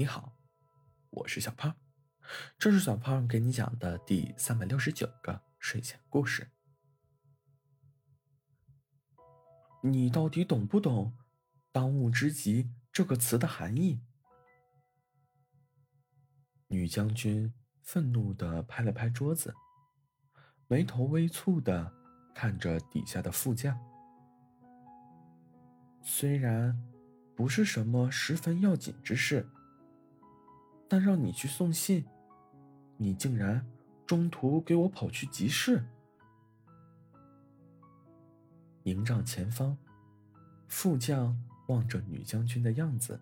你好，我是小胖，这是小胖给你讲的第三百六十九个睡前故事。你到底懂不懂“当务之急”这个词的含义？女将军愤怒的拍了拍桌子，眉头微蹙的看着底下的副将。虽然不是什么十分要紧之事。但让你去送信，你竟然中途给我跑去集市。营帐前方，副将望着女将军的样子，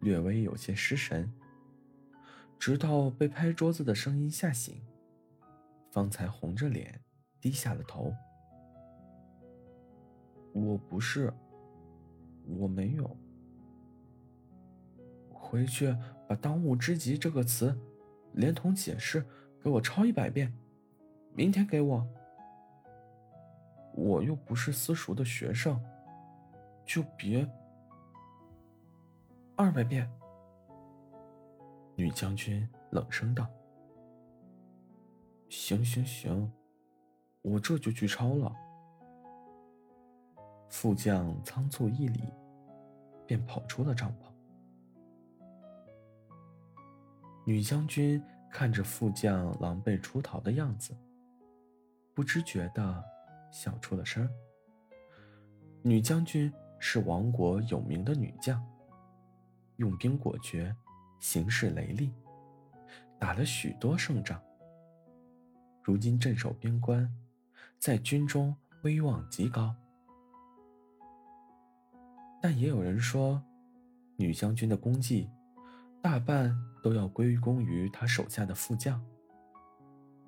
略微有些失神。直到被拍桌子的声音吓醒，方才红着脸低下了头。我不是，我没有。回去把“当务之急”这个词，连同解释给我抄一百遍，明天给我。我又不是私塾的学生，就别二百遍。女将军冷声道：“行行行，我这就去抄了。”副将仓促一礼，便跑出了帐篷。女将军看着副将狼狈出逃的样子，不知觉的笑出了声。女将军是王国有名的女将，用兵果决，行事雷厉，打了许多胜仗。如今镇守边关，在军中威望极高。但也有人说，女将军的功绩。大半都要归功于他手下的副将。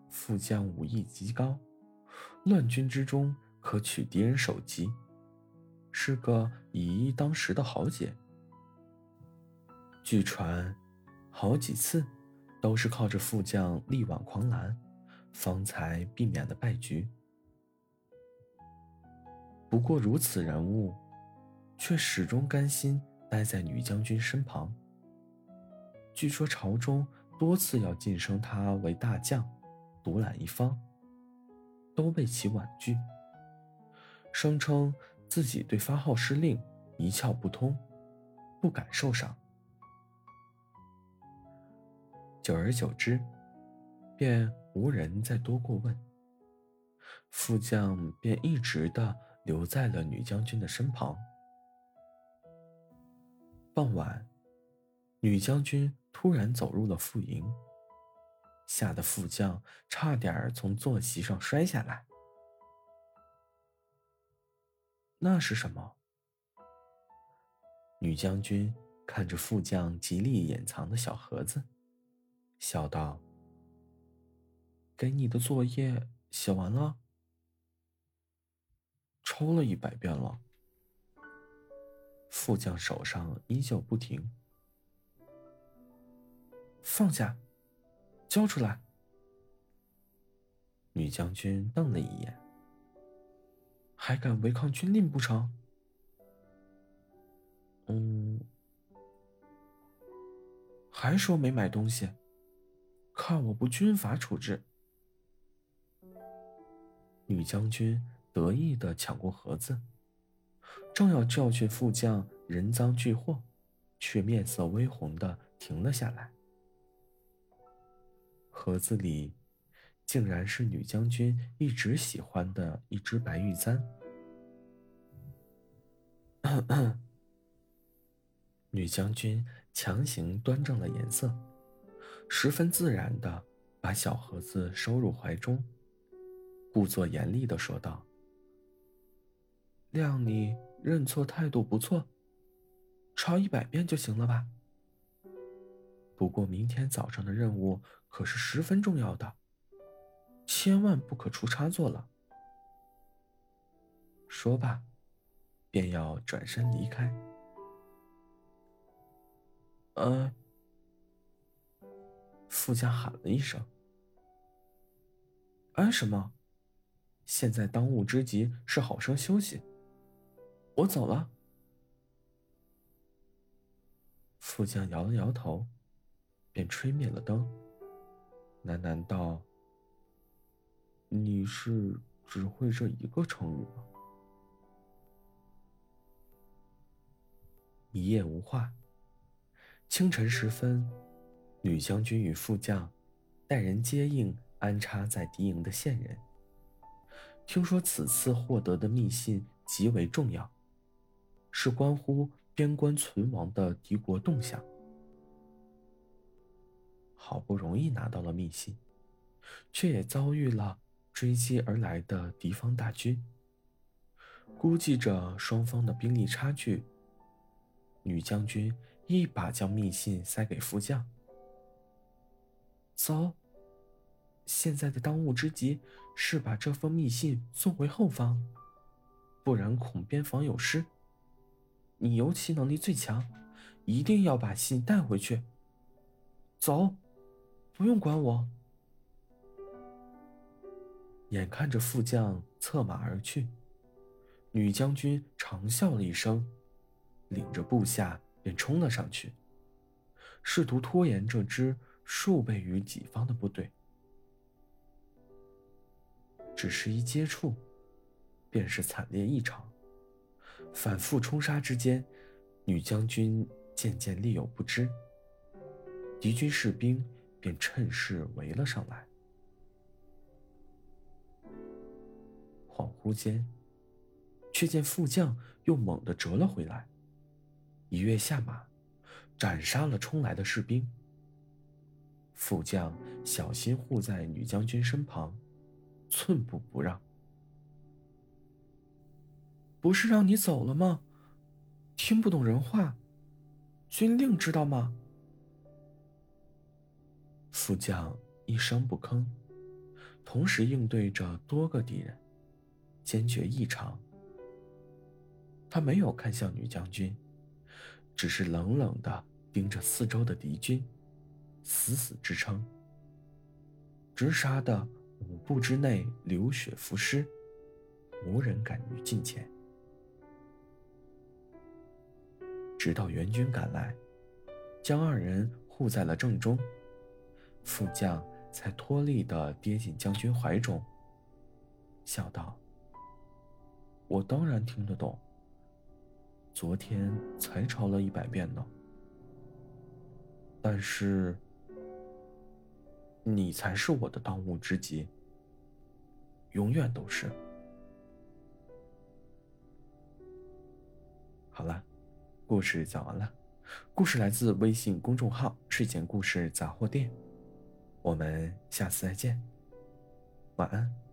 副将武艺极高，乱军之中可取敌人首级，是个以一当十的豪杰。据传，好几次都是靠着副将力挽狂澜，方才避免了败局。不过如此人物，却始终甘心待在女将军身旁。据说朝中多次要晋升他为大将，独揽一方，都被其婉拒，声称自己对发号施令一窍不通，不敢受赏。久而久之，便无人再多过问，副将便一直的留在了女将军的身旁。傍晚，女将军。突然走入了副营，吓得副将差点从坐席上摔下来。那是什么？女将军看着副将极力掩藏的小盒子，笑道：“给你的作业写完了，抽了一百遍了。”副将手上依旧不停。放下，交出来。女将军瞪了一眼，还敢违抗军令不成？嗯，还说没买东西，看我不军法处置。女将军得意的抢过盒子，正要教训副将人赃俱获，却面色微红的停了下来。盒子里，竟然是女将军一直喜欢的一只白玉簪。女将军强行端正了颜色，十分自然的把小盒子收入怀中，故作严厉的说道：“谅你认错态度不错，抄一百遍就行了吧。”不过，明天早上的任务可是十分重要的，千万不可出差错了。说罢，便要转身离开。呃，副将喊了一声：“哎，什么？现在当务之急是好生休息。我走了。”副将摇了摇头，便吹灭了灯，喃喃道：“你是只会这一个成语吗？”一夜无话。清晨时分，女将军与副将带人接应安插在敌营的线人。听说此次获得的密信极为重要，是关乎边关存亡的敌国动向。好不容易拿到了密信，却也遭遇了追击而来的敌方大军。估计着双方的兵力差距，女将军一把将密信塞给副将：“走。”现在的当务之急是把这封密信送回后方，不然恐边防有失。你游骑能力最强，一定要把信带回去。走，不用管我。眼看着副将策马而去，女将军长笑了一声，领着部下便冲了上去，试图拖延这支数倍于己方的部队。只是一接触，便是惨烈异常。反复冲杀之间，女将军渐渐力有不支，敌军士兵便趁势围了上来。恍惚间，却见副将又猛地折了回来，一跃下马，斩杀了冲来的士兵。副将小心护在女将军身旁。寸步不让，不是让你走了吗？听不懂人话，军令知道吗？副将一声不吭，同时应对着多个敌人，坚决异常。他没有看向女将军，只是冷冷的盯着四周的敌军，死死支撑，直杀的。五步之内流血浮尸，无人敢于近前。直到援军赶来，将二人护在了正中，副将才脱力的跌进将军怀中，笑道：“我当然听得懂。昨天才抄了一百遍呢。但是……”你才是我的当务之急，永远都是。好了，故事讲完了。故事来自微信公众号“睡前故事杂货店”，我们下次再见，晚安。